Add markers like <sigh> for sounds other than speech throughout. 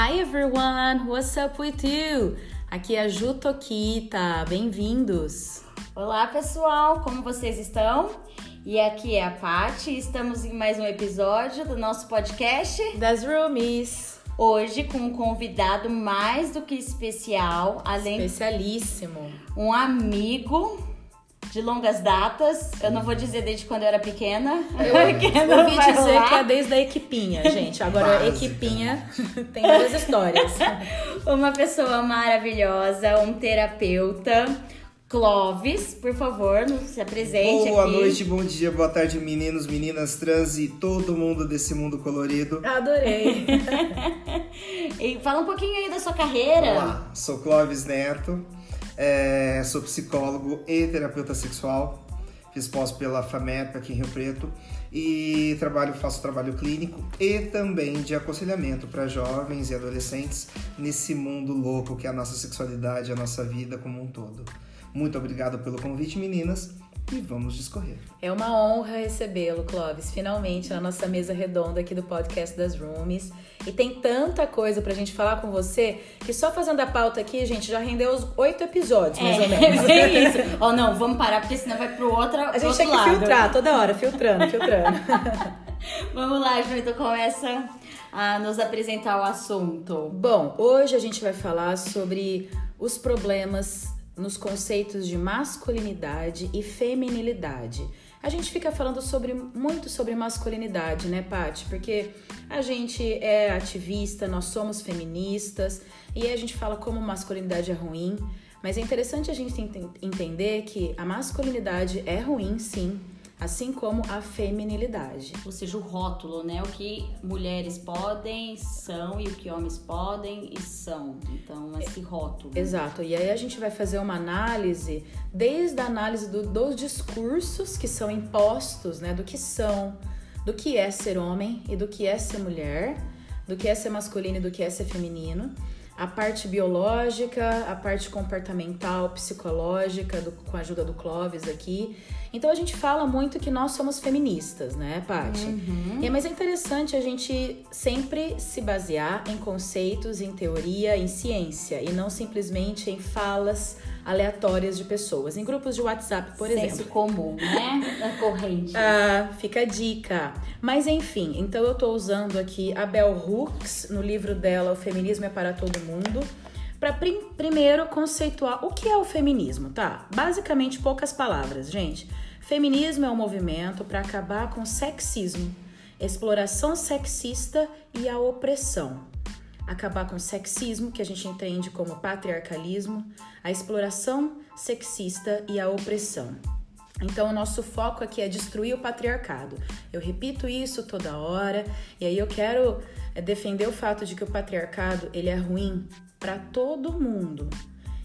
Hi everyone, what's up with you? Aqui é a Ju Tokita, bem-vindos! Olá pessoal, como vocês estão? E aqui é a Paty, estamos em mais um episódio do nosso podcast Das Roomies. Hoje com um convidado mais do que especial, além Especialíssimo. um amigo de longas datas. Eu não vou dizer desde quando eu era pequena. porque <laughs> não Ouvi vai dizer rolar. que é desde a equipinha, <laughs> gente. Agora, Básica. equipinha <laughs> tem várias histórias. Uma pessoa maravilhosa, um terapeuta. Clóvis, por favor, se apresente Boa aqui. noite, bom dia, boa tarde, meninos, meninas, trans e todo mundo desse mundo colorido. Adorei. E fala um pouquinho aí da sua carreira. Olá, sou Clóvis Neto, é, sou psicólogo e terapeuta sexual. Fiz pós pela FAMEP aqui em Rio Preto e trabalho, faço trabalho clínico e também de aconselhamento para jovens e adolescentes nesse mundo louco que é a nossa sexualidade, a nossa vida como um todo. Muito obrigado pelo convite, meninas, e vamos discorrer. É uma honra recebê-lo, Clóvis, finalmente na nossa mesa redonda aqui do podcast das Roomies. E tem tanta coisa pra gente falar com você que só fazendo a pauta aqui, gente, já rendeu os oito episódios, mais ou <laughs> menos. É isso. Ó, não, vamos parar, porque senão vai pro outro, A pro gente outro tem que lado. filtrar toda hora, filtrando, filtrando. <laughs> <laughs> Vamos lá, Ju, então começa a nos apresentar o assunto. Bom, hoje a gente vai falar sobre os problemas nos conceitos de masculinidade e feminilidade. A gente fica falando sobre muito sobre masculinidade, né, Paty? Porque a gente é ativista, nós somos feministas e a gente fala como masculinidade é ruim, mas é interessante a gente enten- entender que a masculinidade é ruim, sim, assim como a feminilidade. Ou seja, o rótulo, né? O que mulheres podem, são e o que homens podem e são. Então, esse rótulo. Exato, e aí a gente vai fazer uma análise, desde a análise do- dos discursos que são impostos, né? Do que são, do que é ser homem e do que é ser mulher, do que é ser masculino e do que é ser feminino, a parte biológica, a parte comportamental, psicológica, do- com a ajuda do Clóvis aqui. Então a gente fala muito que nós somos feministas, né, Paty? É, mas é interessante a gente sempre se basear em conceitos, em teoria, em ciência e não simplesmente em falas aleatórias de pessoas. Em grupos de WhatsApp, por Senso exemplo. comum, né? <laughs> Da corrente. Ah, fica a dica. Mas enfim, então eu tô usando aqui a Bell Hooks no livro dela O Feminismo é para Todo Mundo. Para primeiro conceituar o que é o feminismo, tá? Basicamente, poucas palavras, gente. Feminismo é um movimento para acabar com sexismo, exploração sexista e a opressão. Acabar com sexismo, que a gente entende como patriarcalismo, a exploração sexista e a opressão. Então, o nosso foco aqui é destruir o patriarcado. Eu repito isso toda hora, e aí eu quero é, defender o fato de que o patriarcado ele é ruim para todo mundo,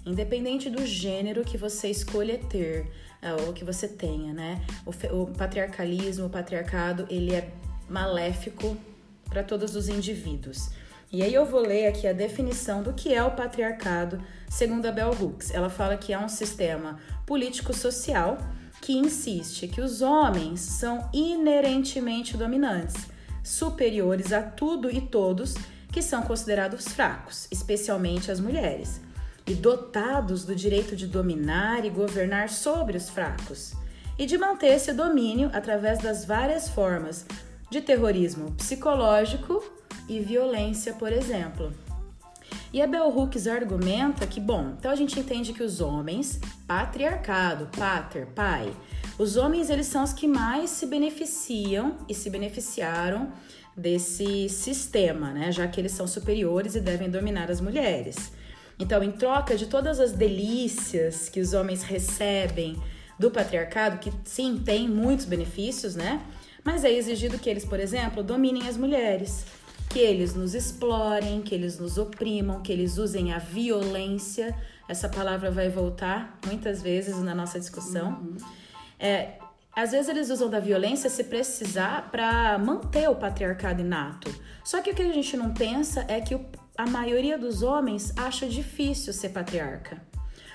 independente do gênero que você escolha ter ah, ou que você tenha, né? O, o patriarcalismo, o patriarcado, ele é maléfico para todos os indivíduos. E aí eu vou ler aqui a definição do que é o patriarcado, segundo a Bell Hooks. Ela fala que é um sistema político-social que insiste que os homens são inerentemente dominantes, superiores a tudo e todos que são considerados fracos, especialmente as mulheres, e dotados do direito de dominar e governar sobre os fracos, e de manter esse domínio através das várias formas de terrorismo psicológico e violência, por exemplo. E a Bell Hooks argumenta que, bom, então a gente entende que os homens, patriarcado, pater, pai, os homens eles são os que mais se beneficiam e se beneficiaram desse sistema, né? Já que eles são superiores e devem dominar as mulheres. Então, em troca de todas as delícias que os homens recebem do patriarcado, que sim, tem muitos benefícios, né? Mas é exigido que eles, por exemplo, dominem as mulheres, que eles nos explorem, que eles nos oprimam, que eles usem a violência. Essa palavra vai voltar muitas vezes na nossa discussão. É, às vezes eles usam da violência se precisar para manter o patriarcado inato. Só que o que a gente não pensa é que o- a maioria dos homens acha difícil ser patriarca.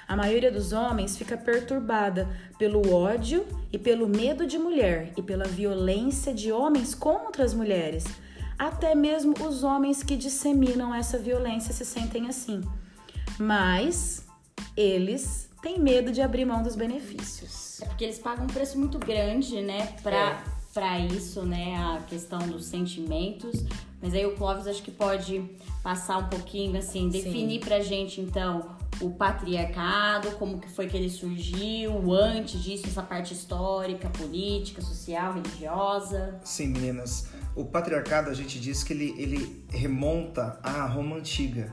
A maioria dos homens fica perturbada pelo ódio e pelo medo de mulher e pela violência de homens contra as mulheres, Até mesmo os homens que disseminam essa violência se sentem assim. Mas eles têm medo de abrir mão dos benefícios. É porque eles pagam um preço muito grande, né, pra, É. pra isso, né, a questão dos sentimentos. Mas aí o Clóvis acho que pode passar um pouquinho, assim, definir pra gente, então, o patriarcado, como que foi que ele surgiu, antes disso, essa parte histórica, política, social, religiosa. Sim, meninas. O patriarcado, a gente diz que ele, ele remonta à Roma Antiga.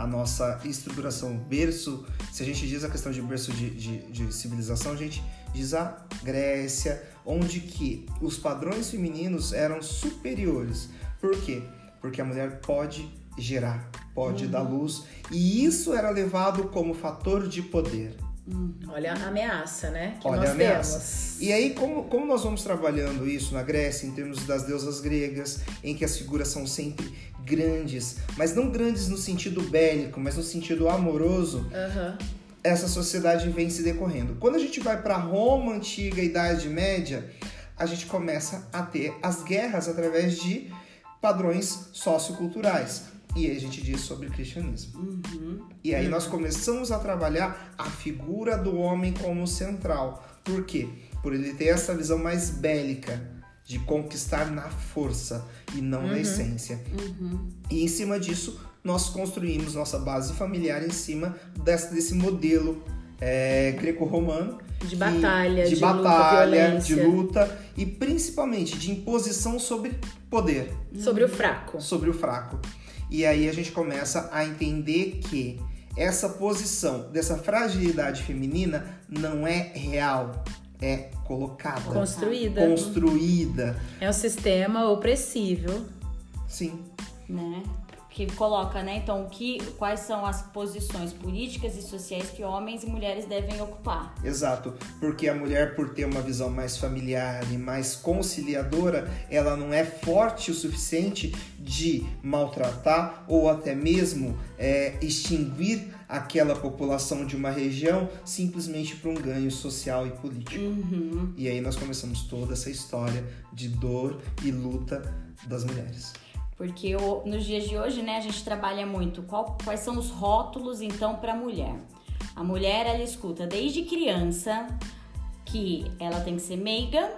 A nossa estruturação, berço, se a gente diz a questão de berço de, de, de civilização, a gente diz a Grécia, onde que os padrões femininos eram superiores. Por quê? Porque a mulher pode gerar, pode dar luz, e isso era levado como fator de poder. Olha a ameaça, né? Que Olha nós a ameaça. temos. E aí, como, como nós vamos trabalhando isso na Grécia, em termos das deusas gregas, em que as figuras são sempre grandes, mas não grandes no sentido bélico, mas no sentido amoroso, Aham. essa sociedade vem se decorrendo. Quando a gente vai para Roma antiga, Idade Média, a gente começa a ter as guerras através de padrões socioculturais. E aí a gente diz sobre o cristianismo. E aí nós começamos a trabalhar a figura do homem como central. Por quê? Por ele ter essa visão mais bélica de conquistar na força e não na essência. E em cima disso, nós construímos nossa base familiar em cima desse, desse modelo é, greco-romano. De batalha, de, de luta, batalha, violência. de luta e principalmente de imposição sobre poder Sobre o fraco. sobre o fraco. E aí a gente começa a entender que essa posição dessa fragilidade feminina não é real, é colocada, Construída. construída. É um sistema opressivo. Sim, né? Que coloca, né? Então, que, quais são as posições políticas e sociais que homens e mulheres devem ocupar? exato. Porque a mulher, por ter uma visão mais familiar e mais conciliadora, ela não é forte o suficiente de maltratar ou até mesmo é, extinguir aquela população de uma região simplesmente para um ganho social e político. E aí nós começamos toda essa história de dor e luta das mulheres. Porque o- nos dias de hoje, né, a gente trabalha muito qual- quais são os rótulos, então, para a mulher. A mulher, ela escuta desde criança que ela tem que ser meiga,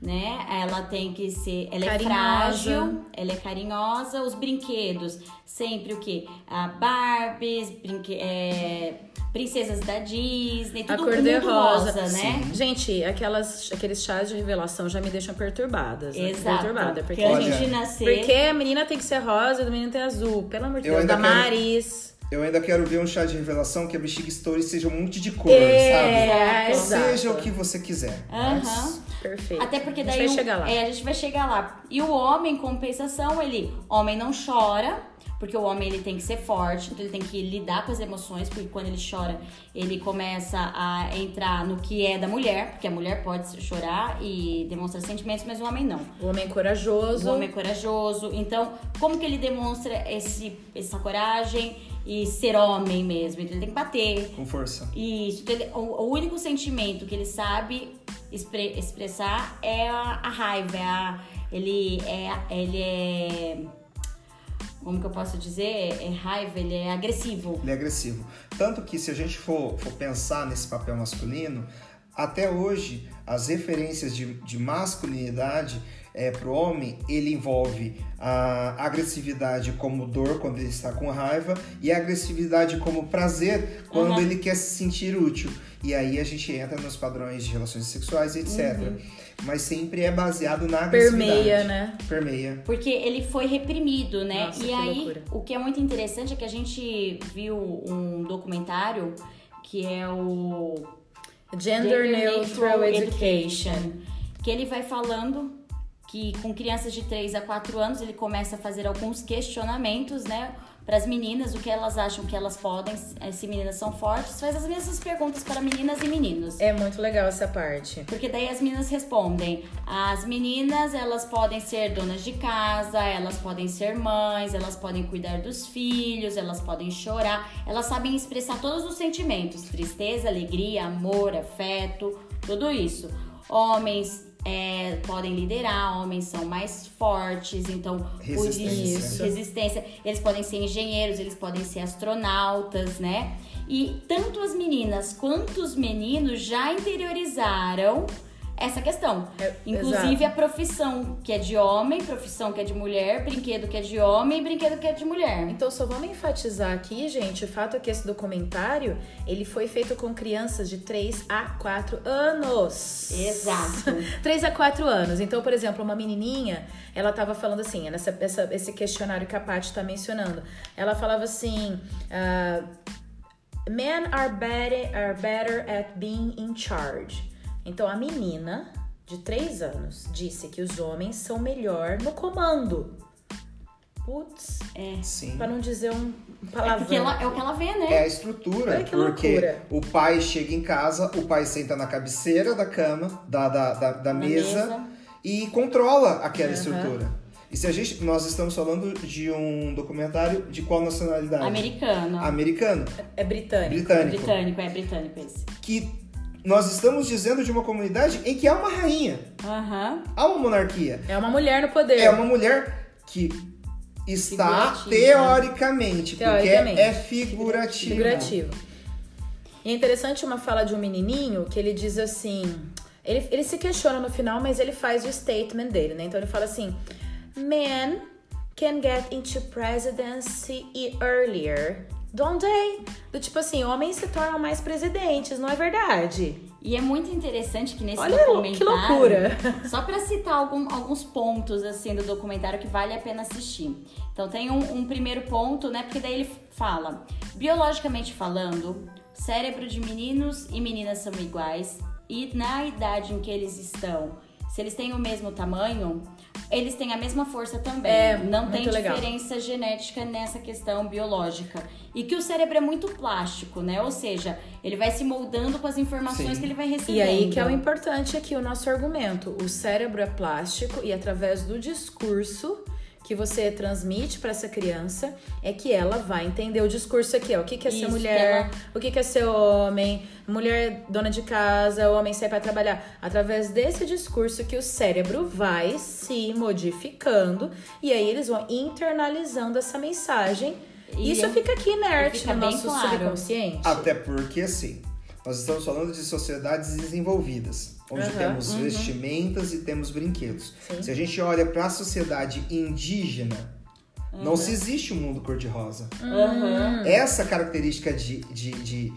né? Ela tem que ser, ela é Carinhosa. frágil, ela é carinhosa. Os brinquedos, sempre o quê? A Barbies, brinque, é, princesas da Disney, A tudo cor muito de rosa, né? Gente, aquelas, aqueles chás de revelação já me deixam perturbadas. né? Exato. Perturbada. Porque, Porque Olha, de nascer, porque a menina tem que ser rosa e o menino tem azul. Pelo amor de Eu Deus. Da quero- Maris. Eu ainda quero ver um chá de revelação que a bexiga story seja um monte de cor, É, sabe? exato. Seja o que você quiser. Aham. mas- Perfeito. Até porque A gente daí vai o- chegar lá. É, a gente vai chegar lá. E o homem, em compensação, ele, homem não chora, porque o homem ele tem que ser forte, então ele tem que lidar com as emoções, porque quando ele chora, ele começa a entrar no que é da mulher, porque a mulher pode chorar e demonstrar sentimentos, mas o homem não. O homem corajoso. O homem é corajoso. Então, como que ele demonstra esse, essa coragem e ser homem mesmo? Então, ele tem que bater, Com força. isso. Então, ele- O, o único sentimento que ele sabe expre- expressar é a, a raiva. é a- ele é. Ele é. Como que eu posso dizer? É raiva, ele é agressivo. Ele é agressivo. Tanto que se a gente for, for pensar nesse papel masculino, até hoje as referências de, de masculinidade é, para o homem, ele envolve a agressividade como dor quando ele está com raiva e a agressividade como prazer quando Uhum. ele quer se sentir útil. E aí a gente entra nos padrões de relações sexuais, etc. Mas sempre é baseado na agressividade. Permeia, né? Permeia. Porque ele foi reprimido, né? Nossa, e que aí, loucura. o que é muito interessante é que a gente viu um documentário que é o Gender, Neutral Education. Que ele vai falando que com crianças de 3 a 4 anos ele começa a fazer alguns questionamentos, né? Para as meninas, o que elas acham que elas podem, eh, se meninas são fortes, faz as mesmas perguntas para meninas e meninos. É muito legal essa parte. Porque daí as meninas respondem: as meninas elas podem ser donas de casa, elas podem ser mães, elas podem cuidar dos filhos, elas podem chorar, elas sabem expressar todos os sentimentos: tristeza, alegria, amor, afeto, tudo isso. Homens é, podem liderar, homens são mais fortes, então por Resistência. isso, resistência. Eles podem ser engenheiros, eles podem ser astronautas, né? E tanto as meninas quanto os meninos já interiorizaram essa questão. É, Inclusive exato. a profissão que é de homem, profissão que é de mulher, brinquedo que é de homem, brinquedo que é de mulher. Então só vamos enfatizar aqui, gente, o fato é que esse documentário, ele foi feito com crianças de 3 a 4 anos. Exato. <laughs> 3 a 4 anos. Então, por exemplo, uma menininha, ela tava falando assim, nessa, essa, esse questionário que a Paty tá mencionando, ela falava assim, ah, men are better, are better at being in charge. Então, a menina de 3 anos disse que os homens são melhor no comando. Putz, É. Sim. pra não dizer um É, palavrão. porque ela, é o que ela vê, né? É a estrutura, que porque loucura. o pai chega em casa, o pai senta na cabeceira da cama, da, da, da, da Na mesa, e controla aquela Aham. estrutura. E se a gente. Nós estamos falando de um documentário de qual nacionalidade? Americano. Americano. É britânico. Britânico. Britânico, é britânico esse. Que nós estamos dizendo de uma comunidade em que há uma rainha, Aham. há uma monarquia. É uma mulher no poder. É uma mulher que está teoricamente, Teoricamente. porque é figurativo. Figurativo. E é interessante uma fala de um menininho que ele diz assim. Ele, ele se questiona no final, mas ele faz o statement dele, né? Então ele fala assim: Men can get into presidency earlier, don't they? Do tipo assim, homens se tornam mais presidentes, não é verdade? E é muito interessante que nesse Olha documentário. que loucura! <laughs> Só pra citar algum- alguns pontos assim do documentário que vale a pena assistir. Então tem um, um primeiro ponto, né? Porque daí ele fala, biologicamente falando, cérebro de meninos e meninas são iguais e na idade em que eles estão, se eles têm o mesmo tamanho, eles têm a mesma força também. É, Não tem legal. diferença genética nessa questão biológica. E que o cérebro é muito plástico, né? Ou seja, ele vai se moldando com as informações Sim. que ele vai recebendo. E aí que é o importante aqui, o nosso argumento. O cérebro é plástico e através do discurso que você transmite para essa criança é que ela vai entender o discurso aqui, ó. O que, que é ser Isso, mulher, que o que, que é ser homem, mulher dona de casa, homem sai para trabalhar. Através desse discurso que o cérebro vai se modificando e aí eles vão internalizando essa mensagem. E Isso é- fica aqui inerte fica no nosso claro. subconsciente. Até porque, assim, nós estamos falando de sociedades desenvolvidas, onde Aham, temos uhum. vestimentas e temos brinquedos. Sim. Se a gente olha para a sociedade indígena, Uhum. não se existe um mundo cor-de-rosa. Aham. Essa característica de, de, de,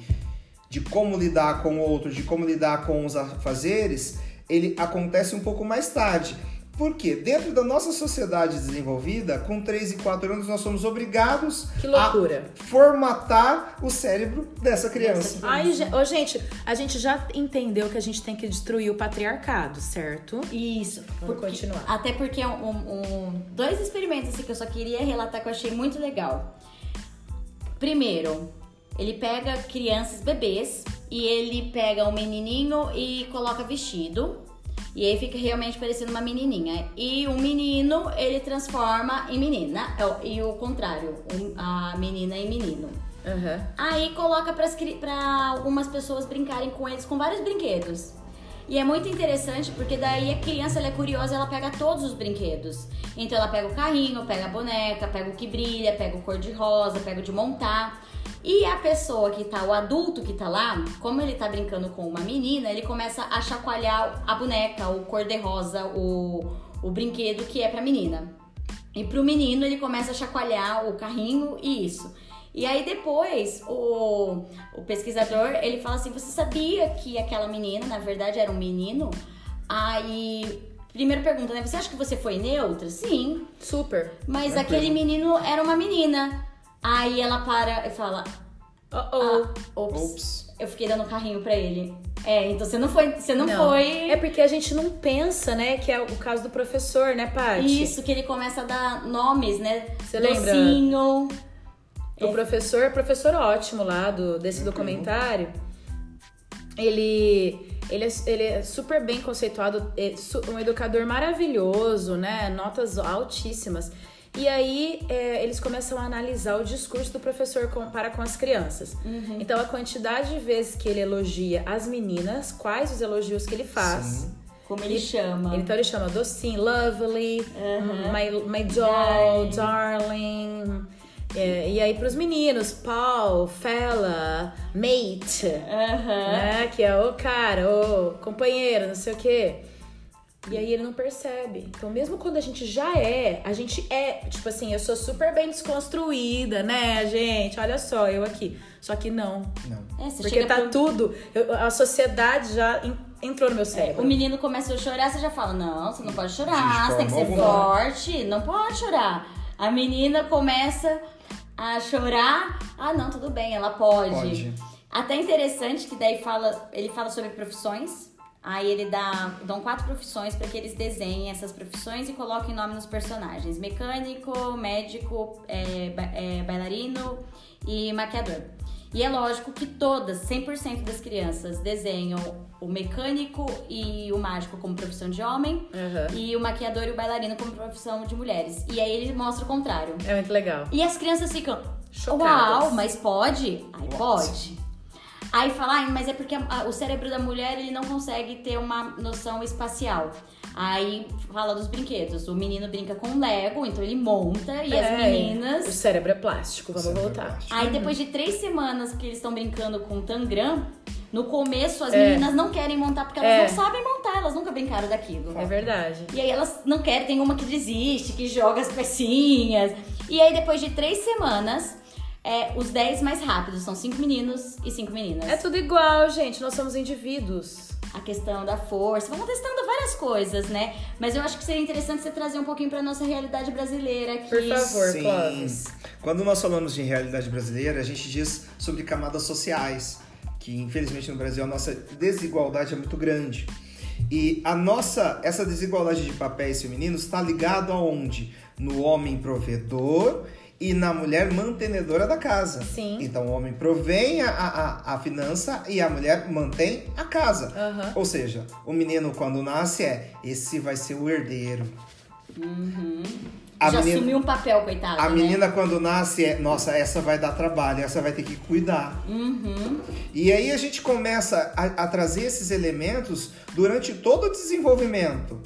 de como lidar com o outro, de como lidar com os afazeres, ele acontece um pouco mais tarde. Por quê? Dentro da nossa sociedade desenvolvida, com 3 e 4 anos, nós somos obrigados Que loucura. a formatar o cérebro dessa criança. Ai, ô, gente, a gente já entendeu que a gente tem que destruir o patriarcado, certo? Isso. Vamos Porque- continuar. Até porque um, um- dois experimentos assim, que eu só queria relatar que eu achei muito legal. Primeiro, ele pega crianças, bebês, e ele pega um menininho e coloca vestido. E aí fica realmente parecendo uma menininha. E o menino, ele transforma em menina. É E o contrário, a menina em menino. Aham. Aí coloca para algumas pessoas brincarem com eles com vários brinquedos. E é muito interessante porque daí a criança ela é curiosa, ela pega todos os brinquedos. Então ela pega o carrinho, pega a boneca, pega o que brilha, pega o cor de rosa, pega o de montar. E a pessoa que tá, o adulto que tá lá, como ele tá brincando com uma menina, ele começa a chacoalhar a boneca, o cor de rosa, o, o brinquedo que é pra menina. E pro menino ele começa a chacoalhar o carrinho e isso. E aí depois o, o pesquisador ele fala assim: você sabia que aquela menina, na verdade, era um menino? Aí. Primeira pergunta, né? Você acha que você foi neutra? Sim. Super. Mas Tranquilo. aquele menino era uma menina. Aí ela para e fala: Oh, ah, oh. ops, Ops. eu fiquei dando carrinho pra ele. É, então você não foi. Você não, foi. É porque a gente não pensa, né? Que é o caso do professor, né, Paty? Isso, que ele começa a dar nomes, né? Você lembra? Docinho. O professor, professor ótimo lá do, desse documentário, ele, ele, é, ele é super bem conceituado, é su- um educador maravilhoso, né? Notas altíssimas. E aí é, eles começam a analisar o discurso do professor com- para com as crianças. Então a quantidade de vezes que ele elogia as meninas, quais os elogios que ele faz. Sim. Como ele chama. Então ele chama docinho, lovely, Aham. my, my doll, Darling. darling. É, e aí pros meninos, pal, fella, mate, Aham. né? Que é o cara, o companheiro, não sei o quê. E aí ele não percebe. Então, mesmo quando a gente já é, a gente é, tipo assim, eu sou super bem desconstruída, né, gente? Olha só, eu aqui. Só que não. Não. É, Porque tá pro- tudo. eu- a sociedade já en- entrou no meu cérebro. O menino começa a chorar, você já fala: Não, você não pode chorar, De você tem que ser forte, não pode chorar. A menina começa a chorar, ah, não, tudo bem, ela pode. Pode. Até interessante que daí fala, ele fala sobre profissões. Aí ele dá, dão quatro profissões para que eles desenhem essas profissões e coloquem nome nos personagens: mecânico, médico, é, ba- é, bailarino e maquiador. E é lógico que todas, 100% das crianças desenham o mecânico e o mágico como profissão de homem Aham. e o maquiador e o bailarino como profissão de mulheres. E aí ele mostra o contrário. É muito legal. E as crianças ficam, Chocadas. uau, mas pode? Aí pode. Aí fala, "Ai, mas é porque a- a- o cérebro da mulher ele não consegue ter uma noção espacial. Aí fala dos brinquedos. O menino brinca com Lego, então ele monta, e as É, meninas. O cérebro é plástico, vamos é voltar. plástico. Aí depois de três semanas que eles estão brincando com Tangram, no começo as É. meninas não querem montar porque elas É. não sabem montar, elas nunca brincaram daquilo. É verdade. E aí elas não querem, tem uma que desiste, que joga as pecinhas. E aí depois de três semanas, é, os dez mais rápidos são cinco meninos e cinco meninas. É tudo igual, gente. Nós somos indivíduos. A questão da força, vamos testando várias coisas, né? Mas eu acho que seria interessante você trazer um pouquinho pra nossa realidade brasileira aqui. Por favor, Sim. Clóvis. Quando nós falamos de realidade brasileira, a gente diz sobre camadas sociais, que infelizmente no Brasil a nossa desigualdade é muito grande. E a nossa, essa desigualdade de papéis femininos está ligado aonde? No homem provedor e na mulher mantenedora da casa. Sim. Então o homem provém a, a, a finança e a mulher mantém a casa. Aham. Ou seja, o menino quando nasce é esse vai ser o herdeiro. A Já menina- assumiu um papel, coitado. a né? menina, quando nasce, é, nossa, essa vai dar trabalho, essa vai ter que cuidar. Uhum. E aí a gente começa a, a trazer esses elementos durante todo o desenvolvimento.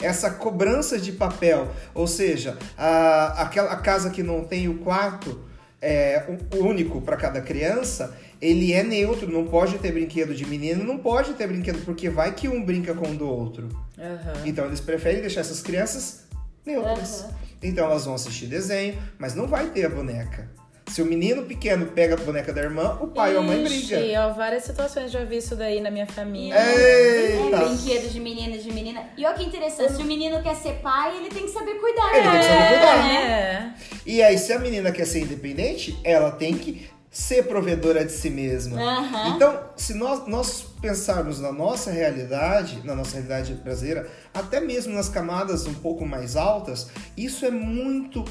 Essa cobrança de papel, ou seja, a, aquela casa que não tem o quarto é, único para cada criança, ele é neutro, não pode ter brinquedo de menino, não pode ter brinquedo, porque vai que um brinca com o do outro. Aham. Então eles preferem deixar essas crianças neutras. Aham. Então elas vão assistir desenho, mas não vai ter a boneca. Se o menino pequeno pega a boneca da irmã, o pai ou a mãe briga. Ixi, ó, várias situações já vi isso daí na minha família. É, Eita! brinquedo de menina e de menina. E olha que interessante, se o menino quer ser pai, ele tem que saber cuidar. Ele tem que saber cuidar. É. E aí, se a menina quer ser independente, ela tem que ser provedora de si mesma. Aham. Então, se nós, nós pensarmos na nossa realidade, na nossa realidade brasileira, até mesmo nas camadas um pouco mais altas, isso é muito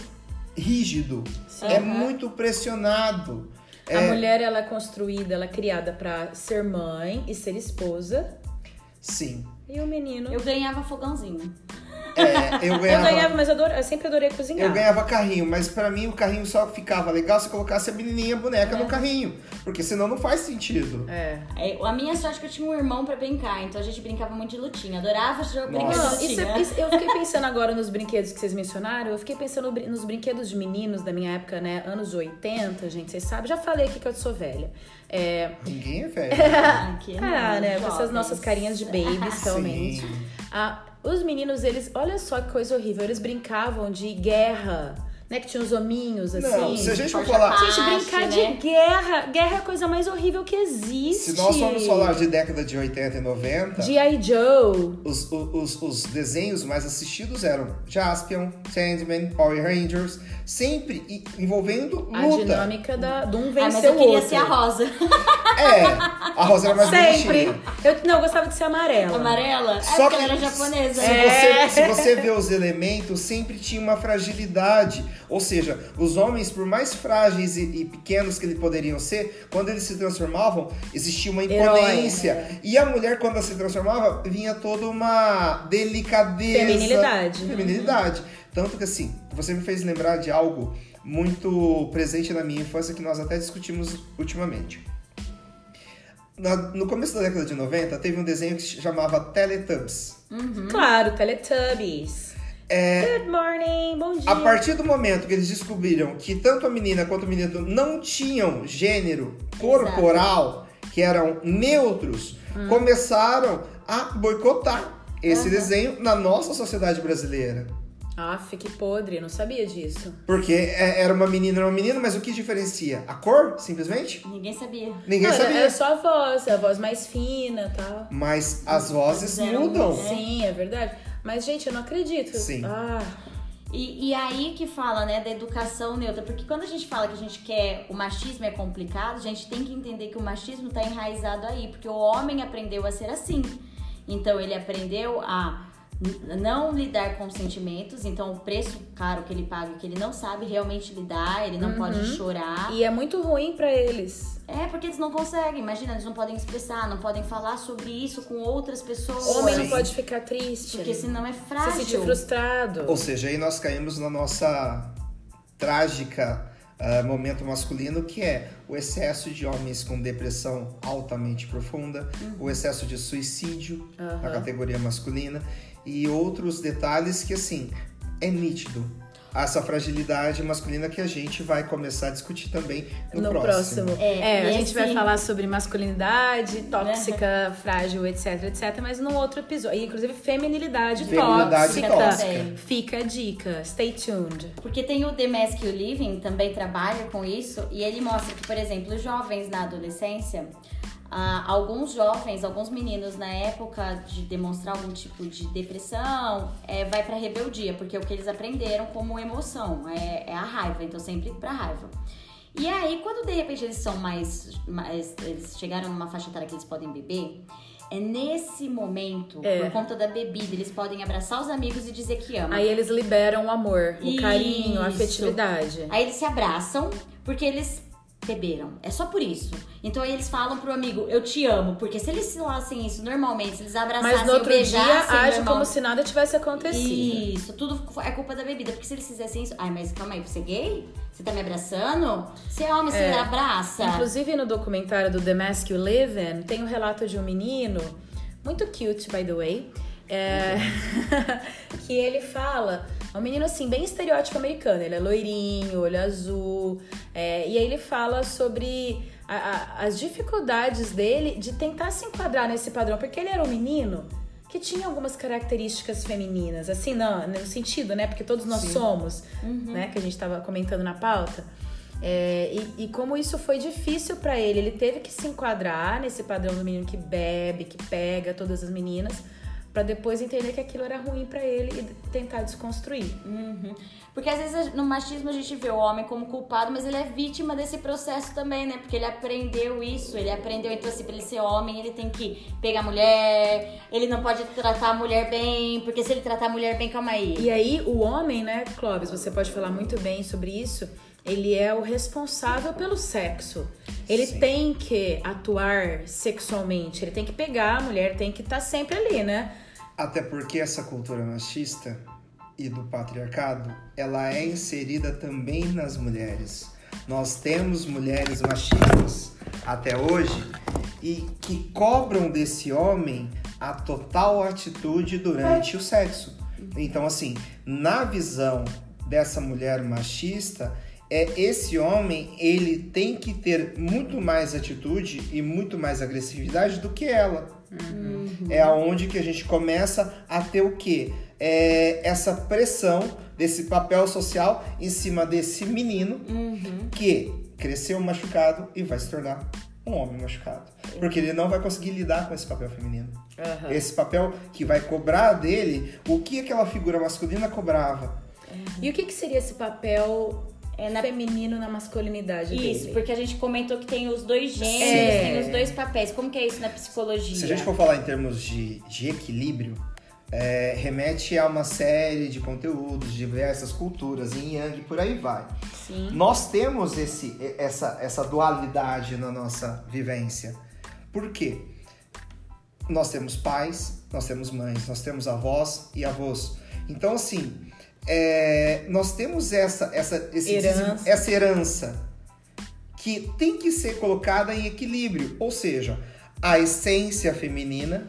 rígido, é Aham. muito pressionado. A É, mulher, ela é construída, ela é criada pra ser mãe e ser esposa. Sim. E o menino... Eu ganhava fogãozinho. É, eu Eu ganhava, ganhava, mas eu, adoro- eu sempre adorei cozinhar. eu ganhava carrinho, mas pra mim o carrinho só ficava legal se colocasse a menininha boneca no carrinho, porque senão não faz sentido. É. É, A minha sorte é que eu tinha um irmão pra brincar, então a gente brincava muito de lutinha. Adorava jogar brincar de isso, lutinha. é- isso- eu fiquei pensando agora nos brinquedos que vocês mencionaram. Eu fiquei pensando nos brinquedos de meninos da minha época, né? Anos 80, gente, vocês sabem. Já falei aqui que eu sou velha. É, Ninguém é velho. <laughs> Ah, ah, né? Essas jovens. nossas carinhas de babies, realmente. Ah, os meninos, eles, olha só que coisa horrível, eles brincavam de guerra, né? Que tinha os hominhos assim. Não, se a gente for falar. Gente, brincar né? de guerra. Guerra é a coisa mais horrível que existe. Se nós formos falar de década de 80 e 90, G.I. Joe. os, os, os desenhos mais assistidos eram Jaspion, Sandman, Power Rangers, sempre envolvendo A luta. dinâmica da, de um Ah, mas vencer eu queria outro. ser a rosa. <laughs> É, a Rosa era mais Sempre. bonitinha. Eu, não, eu gostava de ser amarela. Amarela? É Só porque que ela era japonesa. Se, É. você, se você vê os elementos, sempre tinha uma fragilidade. Ou seja, os homens, por mais frágeis e, e pequenos que eles poderiam ser, quando eles se transformavam, existia uma imponência. E a mulher, quando ela se transformava, vinha toda uma delicadeza. Feminilidade. Feminilidade. Tanto que assim, você me fez lembrar de algo muito presente na minha infância que nós até discutimos ultimamente. na- no começo da década de 90, teve um desenho que se chamava Teletubbies. Claro, Teletubbies. Good morning, bom dia. A partir do momento que eles descobriram que tanto a menina quanto o menino não tinham gênero corporal, que eram neutros, começaram a boicotar esse desenho na nossa sociedade brasileira. Aff, que podre, não sabia disso. Porque é- era uma menina, era um menino, mas o que diferencia? A cor, simplesmente? Ninguém sabia. Ninguém não, sabia. É só a voz, a voz mais fina e tal. Mas as vozes mudam. Sim, é verdade. Mas, gente, eu não acredito. Sim. Ah, E, e aí que fala, né, da educação neutra. Porque quando a gente fala que a gente quer o machismo é complicado, a gente tem que entender que o machismo tá enraizado aí. Porque o homem aprendeu a ser assim. Então ele aprendeu a não lidar com sentimentos. Então o preço caro que ele paga, que ele não sabe realmente lidar, ele não pode chorar. e é muito ruim pra eles. É, porque eles não conseguem. Imagina, eles não podem expressar, não podem falar sobre isso com outras pessoas. O homem não pode ficar triste. Porque senão é frágil. se sentir frustrado. Ou seja, aí nós caímos na nossa trágica ah, momento masculino, que é o excesso de homens com depressão altamente profunda, o excesso de suicídio na categoria masculina e outros detalhes que, assim, é nítido. Essa fragilidade masculina que a gente vai começar a discutir também no, no próximo. próximo. É, É, a gente vai assim- falar sobre masculinidade, tóxica, frágil, etc, etc, mas num outro episódio. E, inclusive, feminilidade, Feminilidade tóxica. tóxica. Fica a dica. Stay tuned. Porque tem o The Mask You Living, também trabalha com isso, e ele mostra que, por exemplo, os jovens na adolescência, ah, alguns jovens, alguns meninos na época de demonstrar algum tipo de depressão, é, vai pra rebeldia, porque é o que eles aprenderam como emoção, é, é a raiva, então sempre pra raiva. E aí, quando de repente eles são mais, mais. Eles chegaram numa faixa etária que eles podem beber, é nesse momento, É. por conta da bebida, eles podem abraçar os amigos e dizer que amam. Aí eles liberam o amor, o carinho, a Isso. afetividade. Aí eles se abraçam porque eles beberam. É só por isso. Então aí eles falam pro amigo, eu te amo. Porque se eles falassem isso normalmente, se eles abraçassem Mas no outro ou dia beijassem age normal- como se nada tivesse acontecido. Isso, tudo é culpa da bebida. Porque se eles fizessem isso, ai, mas calma aí, você é gay? Você tá me abraçando? Você é homem, você É. abraça? Inclusive no documentário do The Mask You Live In, tem um relato de um menino, muito cute, by the way, é, <laughs> que ele fala, é um menino assim, bem estereótipo americano, ele é loirinho, olho azul, é, e aí ele fala sobre a- a- as dificuldades dele de tentar se enquadrar nesse padrão, porque ele era um menino que tinha algumas características femininas, assim, não, no sentido, né? Porque todos nós Sim. somos, né? Que a gente tava comentando na pauta. É, e, e como isso foi difícil pra ele, ele teve que se enquadrar nesse padrão do menino que bebe, que pega todas as meninas, pra depois entender que aquilo era ruim pra ele e tentar desconstruir. Uhum. Porque às vezes no machismo a gente vê o homem como culpado, mas ele é vítima desse processo também, né? Porque ele aprendeu isso, ele aprendeu, então assim, pra ele ser homem, ele tem que pegar a mulher, ele não pode tratar a mulher bem, porque se ele tratar a mulher bem, calma aí. E aí, o homem, né, Clóvis, você pode falar muito bem sobre isso, ele é o responsável pelo sexo. Ele Sim. tem que atuar sexualmente, ele tem que pegar a mulher, tem que estar sempre ali, né? Até porque essa cultura machista e do patriarcado, ela é inserida também nas mulheres. Nós temos mulheres machistas até hoje e que cobram desse homem a total atitude durante o sexo. Então, assim, na visão dessa mulher machista, é esse homem, ele tem que ter muito mais atitude e muito mais agressividade do que ela. É aonde que a gente começa a ter o quê? É essa pressão desse papel social em cima desse menino que cresceu machucado e vai se tornar um homem machucado. Porque ele não vai conseguir lidar com esse papel feminino. Esse papel que vai cobrar dele o que aquela figura masculina cobrava. E o que, que seria esse papel É na- feminino na masculinidade Isso, dele? porque a gente comentou que tem os dois gêneros, É. tem os dois papéis. Como que é isso na psicologia? Se a gente for falar em termos de, de equilíbrio, é, remete a uma série de conteúdos, de diversas culturas, yin yang e por aí vai. Sim. Nós temos esse, essa, essa dualidade na nossa vivência. Por quê? Nós temos pais, nós temos mães, nós temos avós e avós. Então, assim, é, nós temos essa, essa, esse Herança. essa herança que tem que ser colocada em equilíbrio. Ou seja, a essência feminina,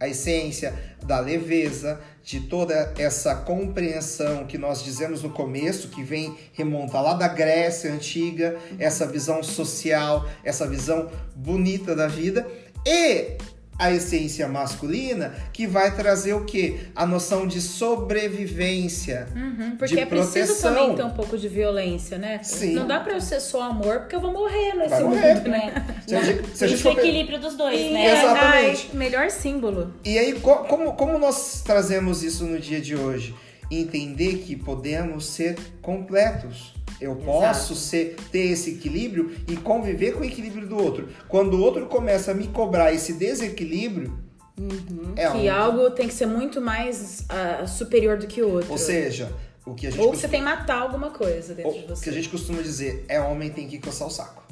a essência da leveza, de toda essa compreensão que nós dizemos no começo, que vem remontar lá da Grécia antiga, essa visão social, essa visão bonita da vida, e a essência masculina, que vai trazer o quê? A noção de sobrevivência, Uhum, porque de é preciso proteção. também ter um pouco de violência, né? Sim. Não dá pra eu ser só amor, porque eu vou morrer nesse Vai mundo, morrer. né? Se a gente, se a gente é for equilíbrio dos dois, E- né? Exatamente. ai, melhor símbolo. E aí, co- como, como nós trazemos isso no dia de hoje? Entender que podemos ser completos. Eu posso ser, ter esse equilíbrio e conviver com o equilíbrio do outro. Quando o outro começa a me cobrar esse desequilíbrio, é que onde- algo tem que ser muito mais ah, superior do que o outro. Ou seja, o que a gente Ou costuma- você tem que matar alguma coisa dentro o de você. que a gente costuma dizer é homem tem que coçar o saco.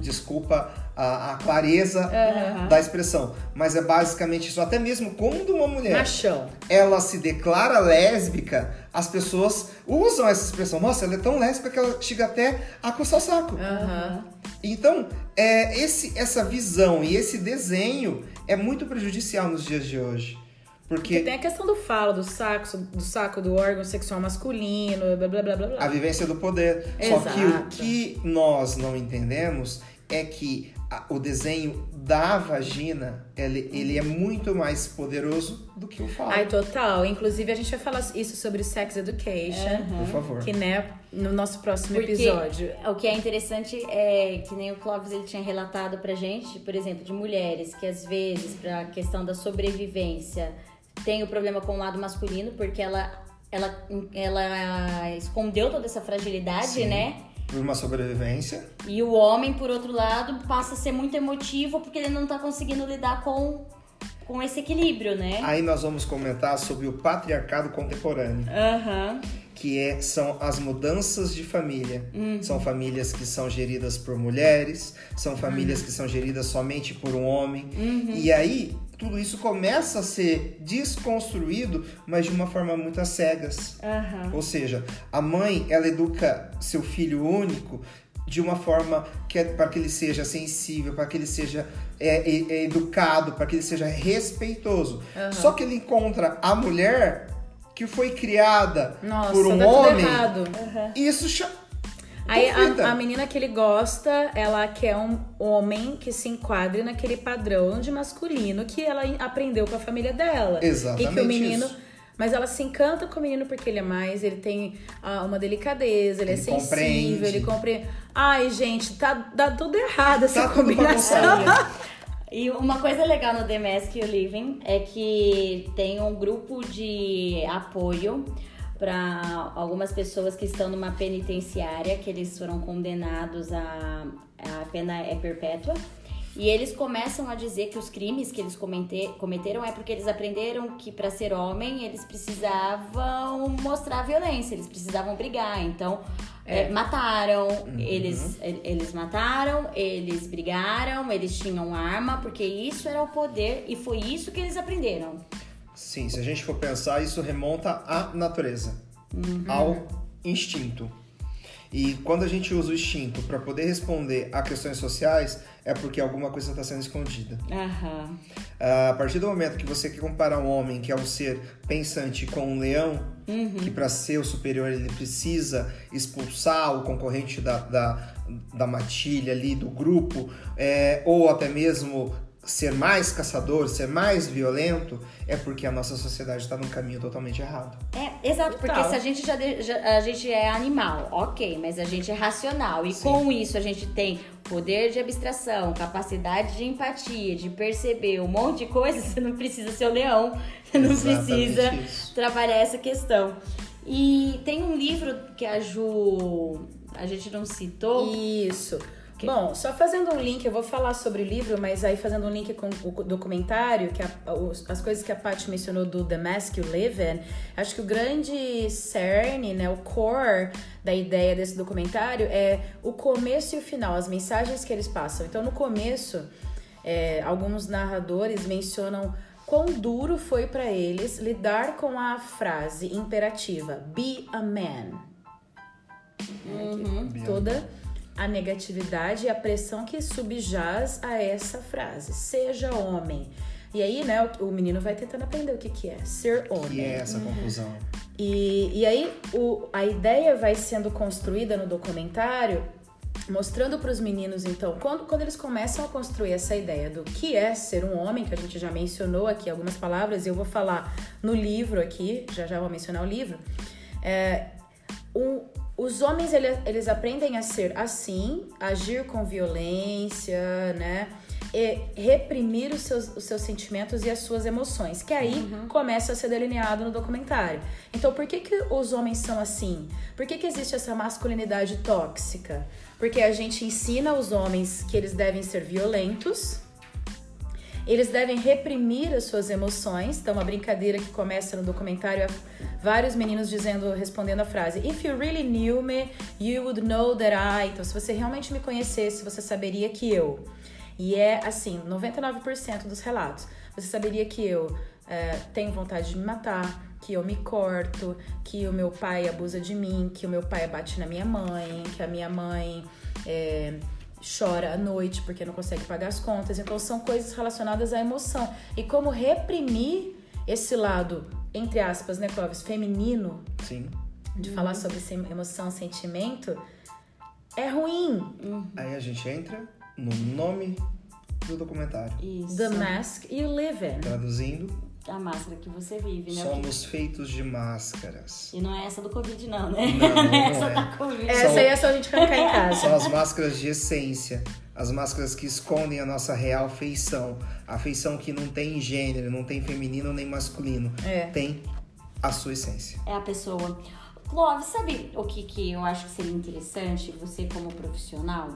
Desculpa a, a clareza da expressão, mas é basicamente isso. Até mesmo quando uma mulher Machão. ela se declara lésbica, as pessoas usam essa expressão. Nossa, ela é tão lésbica que ela chega até a coçar o saco. Aham. Então, é, esse, essa visão e esse desenho é muito prejudicial nos dias de hoje. Porque Porque tem a questão do falo, do saco, do saco do órgão sexual masculino, blá blá blá blá blá. a vivência do poder. Só que o Exato. que nós não entendemos é que a- o desenho da vagina, ele, ele é muito mais poderoso do que o falo. Ai, total. Inclusive, a gente vai falar isso sobre sex education. Por favor. Que, né, no nosso próximo Porque episódio. O que é interessante é que nem o Clóvis ele tinha relatado pra gente, por exemplo, de mulheres que às vezes, pra questão da sobrevivência, tem o problema com o lado masculino, porque ela, ela, ela escondeu toda essa fragilidade, Sim. né? Por uma sobrevivência. E o homem, por outro lado, passa a ser muito emotivo porque ele não tá conseguindo lidar com, com esse equilíbrio, né? Aí nós vamos comentar sobre o patriarcado contemporâneo. Aham. que é, são as mudanças de família. São famílias que são geridas por mulheres, são famílias que são geridas somente por um homem. E aí, tudo isso começa a ser desconstruído, mas de uma forma muito às cegas. Aham. Ou seja, a mãe, ela educa seu filho único de uma forma que é para que ele seja sensível, para que ele seja é, é, é, educado, para que ele seja respeitoso. Só que ele encontra a mulher que foi criada Nossa, por um tudo homem. E isso Aí a, a menina que ele gosta, ela quer um homem que se enquadre naquele padrão de masculino que ela aprendeu com a família dela. Exatamente E que o menino. isso. Mas ela se encanta com o menino porque ele é mais, ele tem ah, uma delicadeza, ele, é Ele sensível, compreende. ele compreende. Ai, gente, tá dá tudo errado essa Tá combinação. bagunçado. <laughs> E uma coisa legal no The Mask Living é que tem um grupo de apoio para algumas pessoas que estão numa penitenciária, que eles foram condenados a, a pena é perpétua. E eles começam a dizer que os crimes que eles comete- cometeram é porque eles aprenderam que para ser homem eles precisavam mostrar violência, eles precisavam brigar. Então, é, mataram, eles, e- eles mataram, eles brigaram, eles tinham arma, porque isso era o poder e foi isso que eles aprenderam. Sim, se a gente for pensar, isso remonta à natureza, ao instinto. E quando a gente usa o instinto para poder responder a questões sociais, é porque alguma coisa está sendo escondida. Ah, A partir do momento que você quer comparar um homem que é um ser pensante com um leão, que para ser o superior ele precisa expulsar o concorrente da, da, da matilha ali, do grupo, é, ou até mesmo ser mais caçador, ser mais violento, é porque a nossa sociedade está num caminho totalmente errado. É, exato, porque se a gente já, de- já- a gente é animal, ok, mas a gente é racional e com isso a gente tem poder de abstração, capacidade de empatia, de perceber um monte de coisa, <laughs> você não precisa ser o leão, você não Exatamente precisa isso. trabalhar essa questão. E tem um livro que a Ju, a gente não citou, Isso. Bom, só fazendo um link, eu vou falar sobre o livro, mas aí fazendo um link com o documentário, que a- os- as coisas que a Paty mencionou do The Mask You Live In, acho que o grande cerne, né, o core da ideia desse documentário é o começo e o final, as mensagens que eles passam. Então, no começo, é, alguns narradores mencionam quão duro foi para eles lidar com a frase imperativa Be a man. Né, que toda a negatividade e a pressão que subjaz a essa frase. Seja homem. E aí, né, o, o menino vai tentando aprender o que, que é ser homem. Que é essa confusão. E, e aí o, a ideia vai sendo construída no documentário, mostrando para os meninos, então, quando, quando eles começam a construir essa ideia do que é ser um homem, que a gente já mencionou aqui algumas palavras, e eu vou falar no livro aqui, já já vou mencionar o livro. É, o, os homens eles, eles aprendem a ser assim, agir com violência, né? E reprimir os seus, os seus sentimentos e as suas emoções, que aí uhum. começa a ser delineado no documentário. Então, por que, que os homens são assim? Por que, que existe essa masculinidade tóxica? Porque a gente ensina os homens que eles devem ser violentos, eles devem reprimir as suas emoções. Então, uma brincadeira que começa no documentário é vários meninos dizendo, respondendo a frase: If you really knew me, you would know that I. Então, se você realmente me conhecesse, você saberia que eu. E é assim, 99% dos relatos. Você saberia que eu é, tenho vontade de me matar, que eu me corto, que o meu pai abusa de mim, que o meu pai bate na minha mãe, que a minha mãe. É, chora à noite porque não consegue pagar as contas. Então são coisas relacionadas à emoção. E como reprimir esse lado, entre aspas, né, Clóvis, feminino, Sim. de uhum. falar sobre emoção, sentimento, é ruim. Uhum. Aí a gente entra no nome do documentário. Isso. The Mask You Live In. Traduzindo, a máscara que você vive, né? Somos feitos de máscaras. E não é essa do Covid, não, né? Não, não, <laughs> não é essa é. da Covid. Essa aí é só a gente arrancar em casa. São as máscaras de essência. As máscaras que escondem a nossa real feição. A feição que não tem gênero, não tem feminino nem masculino. É. Tem a sua essência. É a pessoa. Clóvis, sabe o que, que eu acho que seria interessante, você como profissional?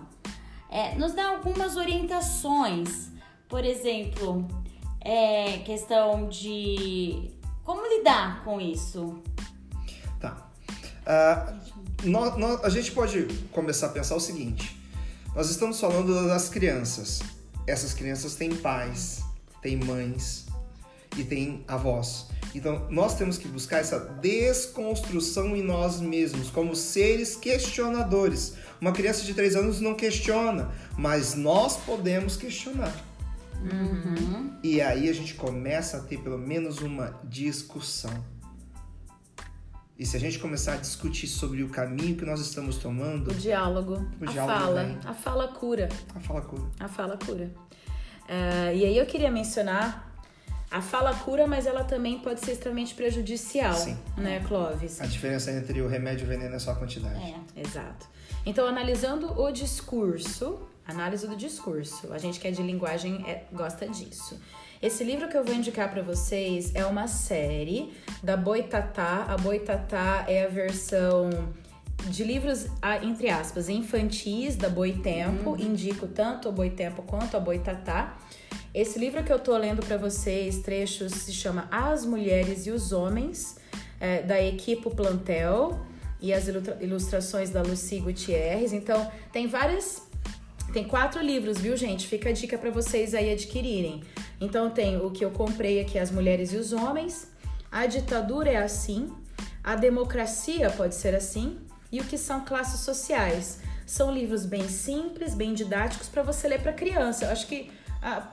É, nos dar algumas orientações. Por exemplo, é, questão de como lidar com isso. Tá. Uh, a gente pode começar a pensar o seguinte: nós estamos falando das crianças. Essas crianças têm pais, têm mães e têm avós. Então, nós temos que buscar essa desconstrução em nós mesmos, como seres questionadores. Uma criança de 3 anos não questiona, mas nós podemos questionar. Uhum. E aí a gente começa a ter pelo menos uma discussão. E se a gente começar a discutir sobre o caminho que nós estamos tomando. O diálogo. O a diálogo fala. Vem. A fala cura. A fala cura. A fala cura. Uh, e aí eu queria mencionar. A fala cura, mas ela também pode ser extremamente prejudicial, Sim. né, Clóvis? A diferença entre o remédio e o veneno é só a quantidade. É. Exato. Então, analisando o discurso, Análise do discurso. A gente que é de linguagem é, gosta disso. Esse livro que eu vou indicar para vocês é uma série da Boitatá. A Boitatá é a versão de livros, entre aspas, infantis da Boitempo. Uhum. Indico tanto o Boitempo quanto a Boitatá. Esse livro que eu tô lendo para vocês, trechos, se chama As Mulheres e os Homens, é, da equipe Plantel e as ilustrações da Lucy Gutierrez. Então, tem várias tem quatro livros, viu, gente? Fica a dica para vocês aí adquirirem. Então tem o que eu comprei aqui, As Mulheres e os Homens, A Ditadura é Assim, A Democracia Pode Ser Assim e O que São Classes Sociais. São livros bem simples, bem didáticos para você ler para criança. Eu acho que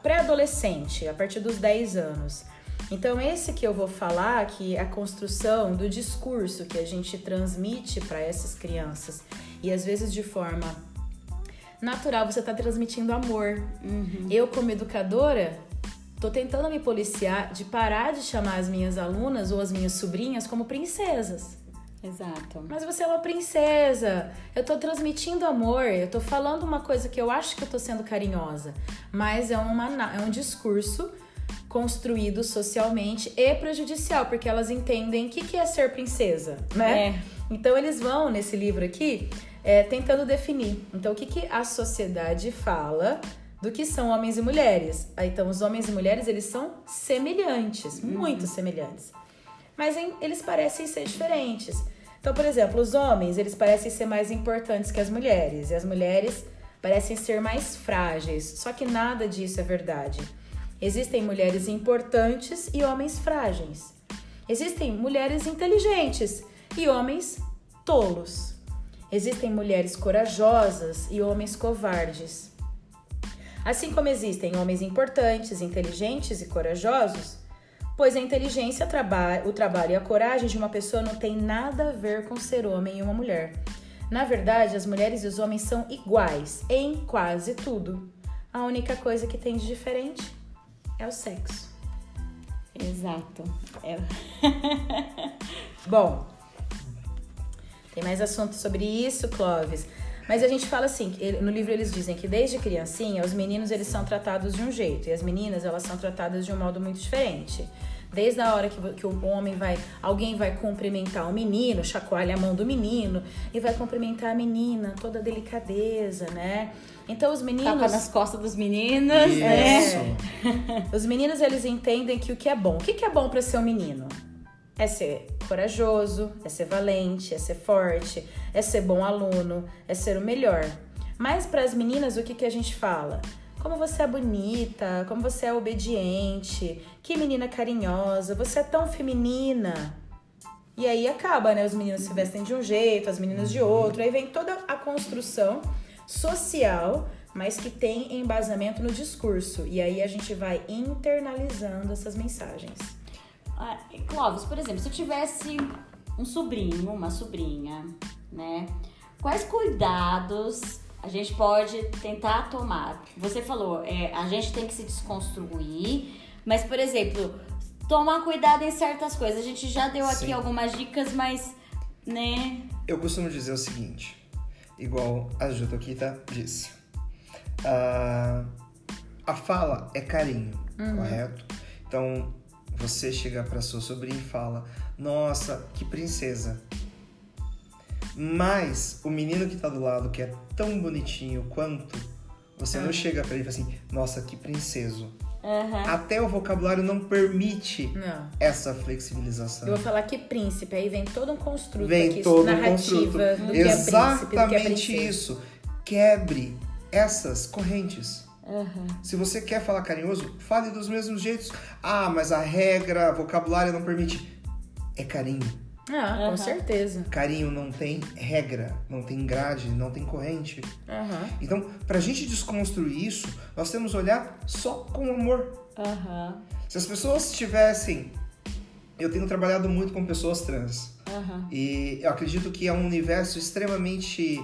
pré-adolescente, a partir dos 10 anos. Então, esse que eu vou falar, que é a construção do discurso que a gente transmite para essas crianças e às vezes de forma natural, você está transmitindo amor. Uhum. Eu, como educadora, tô tentando me policiar de parar de chamar as minhas alunas ou as minhas sobrinhas como princesas. Exato. Mas você é uma princesa. Eu tô transmitindo amor, eu tô falando uma coisa que eu acho que eu tô sendo carinhosa, mas é, uma, é um discurso construído socialmente e prejudicial, porque elas entendem o que, que é ser princesa, né? É. Então eles vão nesse livro aqui é, tentando definir. Então, o que, que a sociedade fala do que são homens e mulheres? Então, os homens e mulheres, eles são semelhantes, uhum. muito semelhantes. Mas em, eles parecem ser diferentes. Então, por exemplo, os homens, eles parecem ser mais importantes que as mulheres. E as mulheres parecem ser mais frágeis. Só que nada disso é verdade. Existem mulheres importantes e homens frágeis. Existem mulheres inteligentes e homens tolos. Existem mulheres corajosas e homens covardes. Assim como existem homens importantes, inteligentes e corajosos, pois a inteligência, o trabalho e a coragem de uma pessoa não tem nada a ver com ser homem e uma mulher. Na verdade, as mulheres e os homens são iguais em quase tudo. A única coisa que tem de diferente é o sexo. Exato. É. Bom, tem mais assuntos sobre isso, Clóvis. Mas a gente fala assim, no livro eles dizem que desde criancinha os meninos eles são tratados de um jeito e as meninas elas são tratadas de um modo muito diferente. Desde a hora que, que o homem vai, alguém vai cumprimentar o menino, chacoalha a mão do menino e vai cumprimentar a menina, toda a delicadeza, né? Então os meninos. Tapa nas costas dos meninos, né? Isso. né? <laughs> os meninos eles entendem que o que é bom. O que, que é bom para ser um menino? É ser corajoso, é ser valente, é ser forte, é ser bom aluno, é ser o melhor. Mas para as meninas, o que, que a gente fala? Como você é bonita, como você é obediente, que menina carinhosa, você é tão feminina. E aí acaba, né? Os meninos se vestem de um jeito, as meninas de outro. Aí vem toda a construção social, mas que tem embasamento no discurso. E aí a gente vai internalizando essas mensagens. Ah, Clóvis, por exemplo, se eu tivesse um sobrinho, uma sobrinha, né? Quais cuidados a gente pode tentar tomar? Você falou, é, a gente tem que se desconstruir, mas, por exemplo, tomar cuidado em certas coisas. A gente já deu aqui Sim. algumas dicas, mas, né? Eu costumo dizer o seguinte, igual a Jutokita disse. Uh, a fala é carinho, uhum. correto? Então, você chega para sua sobrinha e fala: Nossa, que princesa. Mas o menino que tá do lado, que é tão bonitinho quanto, você uhum. não chega para ele e fala assim: Nossa, que princeso. Uhum. Até o vocabulário não permite não. essa flexibilização. Eu vou falar que príncipe, aí vem todo um construto vem aqui, todo narrativa um construto. Exatamente é príncipe, é isso. Quebre essas correntes. Uhum. Se você quer falar carinhoso, fale dos mesmos jeitos. Ah, mas a regra, vocabulário não permite. É carinho. Ah, uhum. com certeza. Carinho não tem regra, não tem grade, não tem corrente. Uhum. Então, pra gente desconstruir isso, nós temos que olhar só com amor. Uhum. Se as pessoas tivessem. Eu tenho trabalhado muito com pessoas trans. E eu acredito que é um universo extremamente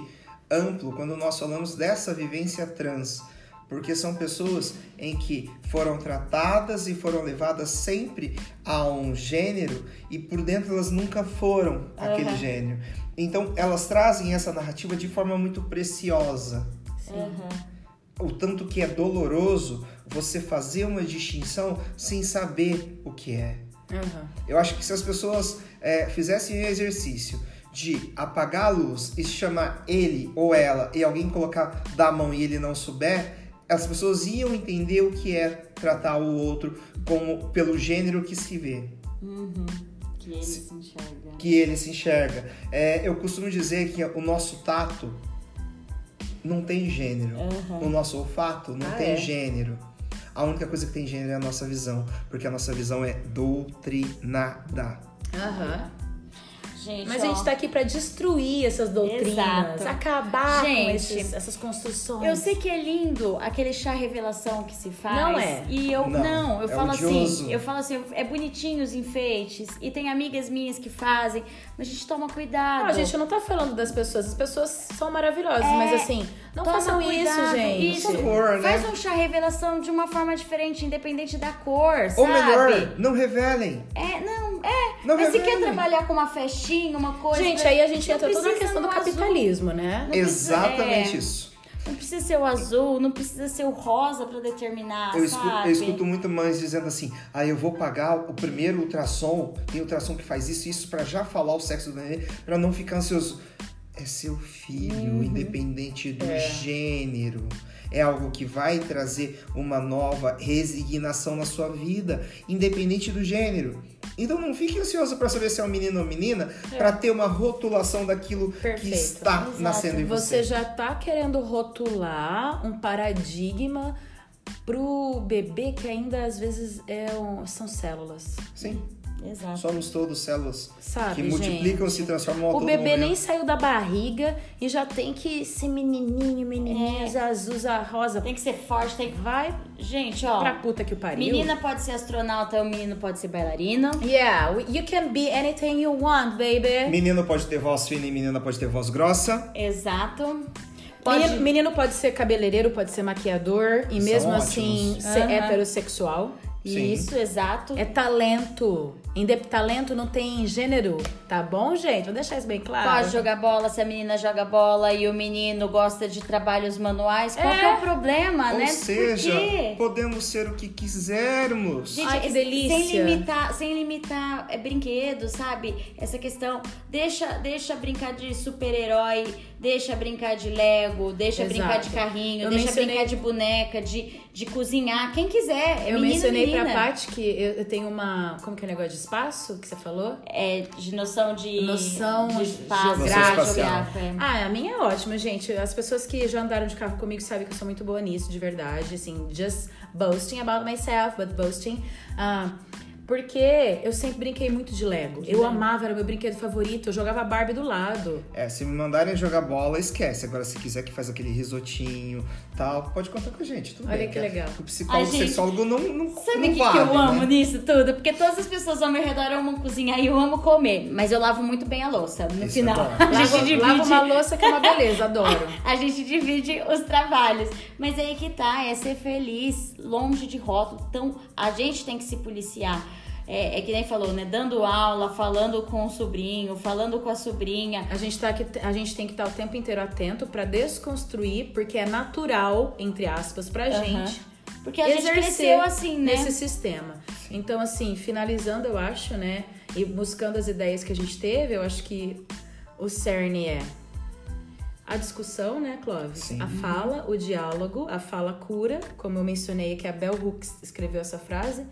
amplo quando nós falamos dessa vivência trans porque são pessoas em que foram tratadas e foram levadas sempre a um gênero e por dentro elas nunca foram uhum. aquele gênero. Então elas trazem essa narrativa de forma muito preciosa. Uhum. O tanto que é doloroso você fazer uma distinção sem saber o que é. Uhum. Eu acho que se as pessoas é, fizessem o exercício de apagar a luz e chamar ele ou ela e alguém colocar da mão e ele não souber, as pessoas iam entender o que é tratar o outro como pelo gênero que se vê. Uhum. Que ele se, se enxerga. Que ele se enxerga. É, eu costumo dizer que o nosso tato não tem gênero. Uhum. O nosso olfato não ah, tem é? gênero. A única coisa que tem gênero é a nossa visão, porque a nossa visão é doutrinada. Aham. Uhum. Gente, Mas ó, a gente tá aqui para destruir essas doutrinas, exato. acabar gente, com esses, essas construções. Eu sei que é lindo aquele chá revelação que se faz. Não é. E eu não, não eu é falo odioso. assim, eu falo assim, é bonitinho os enfeites e tem amigas minhas que fazem, mas a gente toma cuidado. Não, a gente não tá falando das pessoas, as pessoas são maravilhosas, é, mas assim, não façam cuidado, isso, gente. Isso. Favor, né? Faz um chá revelação de uma forma diferente, independente da cor, Ou sabe? melhor, não revelem. É, não, é. Não mas se quer trabalhar com uma festinha, uma coisa. Gente, aí a gente entra toda na questão do capitalismo, azul. né? Não Exatamente é. isso. Não precisa ser o azul, não precisa ser o rosa para determinar, eu escuto, eu escuto, muito mães dizendo assim, ah, eu vou pagar o primeiro ultrassom, tem ultrassom que faz isso isso para já falar o sexo do neném, para não ficar ansioso é seu filho, uhum. independente do é. gênero. É algo que vai trazer uma nova resignação na sua vida, independente do gênero. Então não fique ansioso para saber se é um menino ou menina, é. para ter uma rotulação daquilo Perfeito. que está Exato. nascendo em você. Você já está querendo rotular um paradigma pro bebê que ainda às vezes é um, são células. Sim. Exato. Somos todos células Sabe, que multiplicam, gente? se transformam a O bebê momento. nem saiu da barriga e já tem que ser menininho, menininha, É. azul, a rosa. Tem que ser forte, tem que. Vai Gente, ó. pra puta que o pariu. Menina pode ser astronauta, o menino pode ser bailarino. Yeah, you can be anything you want, baby. Menino pode ter voz fina e menina pode ter voz grossa. Exato. Pode. Menino, menino pode ser cabeleireiro, pode ser maquiador e São mesmo ótimos. assim ser Aham. heterossexual. Sim. Isso, exato. É talento. Indep talento não tem gênero, tá bom, gente? Vou deixar isso bem claro. Pode jogar bola se a menina joga bola e o menino gosta de trabalhos manuais. Qual que é o problema, Ou né? seja, Por quê? podemos ser o que quisermos. Gente, Ai, que es- delícia. Sem limitar, sem limitar é, brinquedo, sabe? Essa questão. Deixa, deixa brincar de super-herói, deixa brincar de Lego, deixa Exato. brincar de carrinho, Eu deixa mencionei- brincar de boneca, de, de cozinhar. Quem quiser. É Eu menino, mencionei menina. pra Paty que eu, eu tenho uma. Como que é o negócio de espaço que você falou? É, de noção de. Noção de espaço, é. Ah, a minha é ótima, gente. As pessoas que já andaram de carro comigo sabem que eu sou muito boa nisso, de verdade. Assim, just boasting about myself, but boasting. Ah, porque eu sempre brinquei muito de Lego. eu amava, era meu brinquedo favorito. Eu jogava Barbie do lado. É, se me mandarem jogar bola, esquece. Agora, se quiser que faz aquele risotinho tal, pode contar com a gente. Tudo Olha bem. que legal. O psicólogo, gente, sexólogo não, não Sabe o que, vale, que eu amo né? nisso tudo? Porque todas as pessoas ao meu redor amam cozinhar e eu amo comer. Mas eu lavo muito bem a louça no Isso é final. bom. <laughs> a gente divide. lava uma louça que é uma beleza, adoro. <laughs> A gente divide os trabalhos. Mas aí que tá, é ser feliz, longe de rótulo. Então, a gente tem que se policiar. É, é que nem falou, né? Dando aula, falando com o sobrinho, falando com a sobrinha. A gente, tá aqui, a gente tem que estar o tempo inteiro atento pra desconstruir, porque é natural, entre aspas, pra Aham. gente. Porque a gente exercer cresceu assim, né? Nesse sistema. Então, assim, finalizando, eu acho, né? E buscando as ideias que a gente teve, eu acho que o cerne é a discussão, né, Clóvis? Sim. A fala, o diálogo, a fala cura, como eu mencionei que a Bell Hooks escreveu essa frase.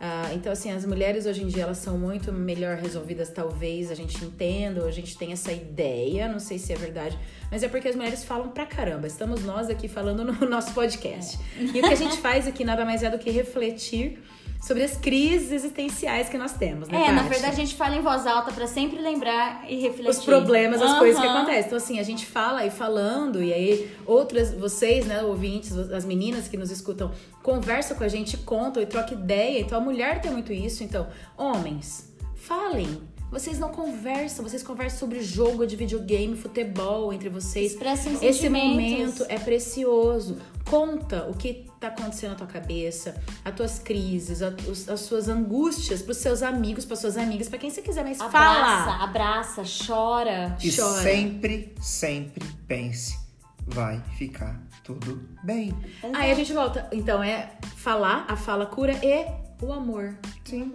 Ah, então, assim, as mulheres hoje em dia elas são muito melhor resolvidas, talvez a gente entenda, ou a gente tem essa ideia, não sei se é verdade, mas é porque as mulheres falam pra caramba. Estamos nós aqui falando no <laughs> nosso podcast. E o que a gente faz aqui nada mais é do que refletir sobre as crises existenciais que nós temos, né? É, na verdade a gente fala em voz alta pra sempre lembrar e refletir. os problemas, as coisas que acontecem. Então, assim, a gente fala e falando, e aí outras, vocês, né, ouvintes, as meninas que nos escutam, conversam com a gente, contam e trocam ideia. Então, a mulher tem muito isso. Então, homens, falem. Vocês não conversam, vocês conversam sobre jogo de videogame, futebol entre vocês. Expressem Esse momento é precioso. Conta o que tá acontecendo na tua cabeça, as tuas crises, a- os- as suas angústias pros seus amigos, pras suas amigas, pra quem você quiser, mas Abraça, fala. abraça, chora. E Chora. sempre, sempre pense, vai ficar tudo bem. Aí a gente volta. Então é falar, a fala cura e o amor. Sim.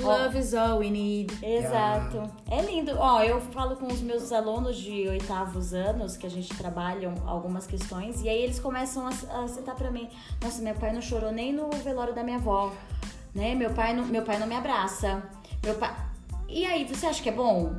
Love is all we need. Exato. É lindo. Ó, eu falo com os meus alunos de oitavos anos, que a gente trabalha algumas questões, e aí eles começam a, a citar pra mim: Nossa, meu pai não chorou nem no velório da minha avó, né? Meu pai não, meu pai não me abraça. Meu pai. E aí, você acha que é bom?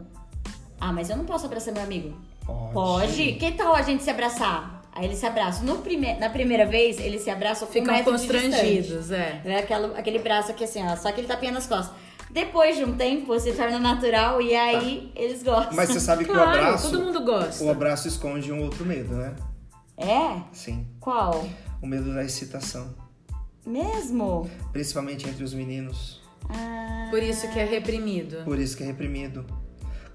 Ah, mas eu não posso abraçar meu amigo. Pode. Pode? Que tal a gente se abraçar? Aí eles se abraçam. No prime... Na primeira vez, eles se abraçam com um Ficam distância. constrangidos, é. É aquela, aquele braço aqui assim, ó, só aquele tapinha nas costas. Depois de um tempo, se torna natural e aí eles gostam. Mas você sabe que o Claro, abraço, todo mundo gosta. o abraço esconde um outro medo, né? É? Sim. Qual? O medo da excitação. Mesmo? Principalmente entre os meninos. Ah, Por isso que é reprimido. Por isso que é reprimido.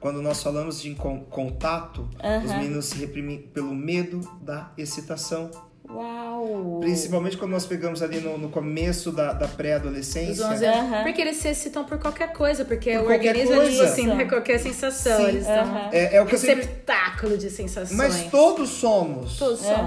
Quando nós falamos de con- contato, os meninos se reprimem pelo medo da excitação. uau! Principalmente quando nós pegamos ali no, no começo da, da pré-adolescência. 11 Aham. Porque eles se excitam por qualquer coisa, porque Por o organismo coisa. tipo assim, não é qualquer sensação. Sim. Eles. Aham. É, é o que eu sempre... Receptáculo de sensações. Mas todos somos. Todos são.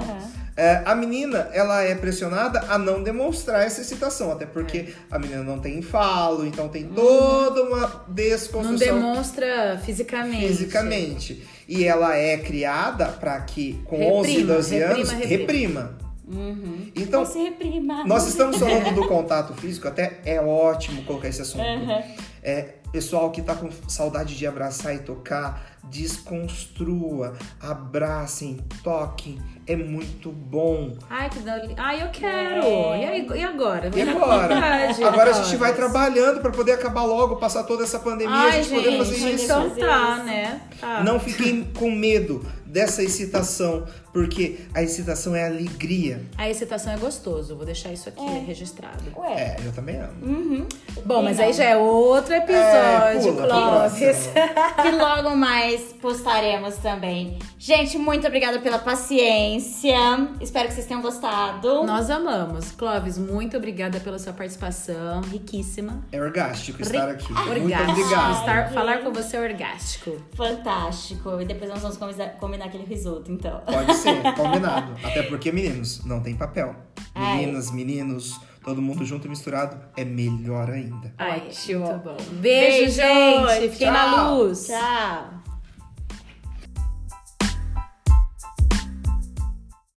É, a menina, ela é pressionada a não demonstrar essa excitação, até porque É. a menina não tem falo, então tem toda uma Não desconstrução demonstra fisicamente. fisicamente. E ela é criada para que com Reprima, 11, 12 reprima, anos reprima. reprima. Uhum. Então, Não se reprima. nós estamos falando do contato físico, até é ótimo colocar esse assunto. Aham. É, Pessoal que tá com saudade de abraçar e tocar, desconstrua, abracem, toquem. É muito bom. Ai, que da... Ai, eu quero. É. E, aí, e agora? E agora? Vontade, Agora a gente vai trabalhando para poder acabar logo, passar toda essa pandemia, Ai, a gente, poder fazer gente, isso. então tá, né? Tá. Não fiquem com medo dessa excitação, porque a excitação é alegria. A excitação é gostoso, vou deixar isso aqui registrado. Ué. É, eu também amo. Uhum. Bom, mas Não. aí já é outro É, episódio, pula pro Clóvis. <laughs> que logo mais postaremos também. Gente, muito obrigada pela paciência. Espero que vocês tenham gostado. Nós amamos. Clóvis, muito obrigada pela sua participação, riquíssima. É orgástico estar aqui. Muito Orgástico. obrigado. Estar, falar com você é orgástico. Fantástico. E depois nós vamos combinar, combinar aquele risoto, então. Pode ser, combinado. <laughs> Até porque, meninos, não tem papel. Ai. Meninas, meninos, todo mundo junto e misturado é melhor ainda. Ai, Ótimo. muito bom. Beijo, Beijo, gente. Fiquem na luz. Tchau.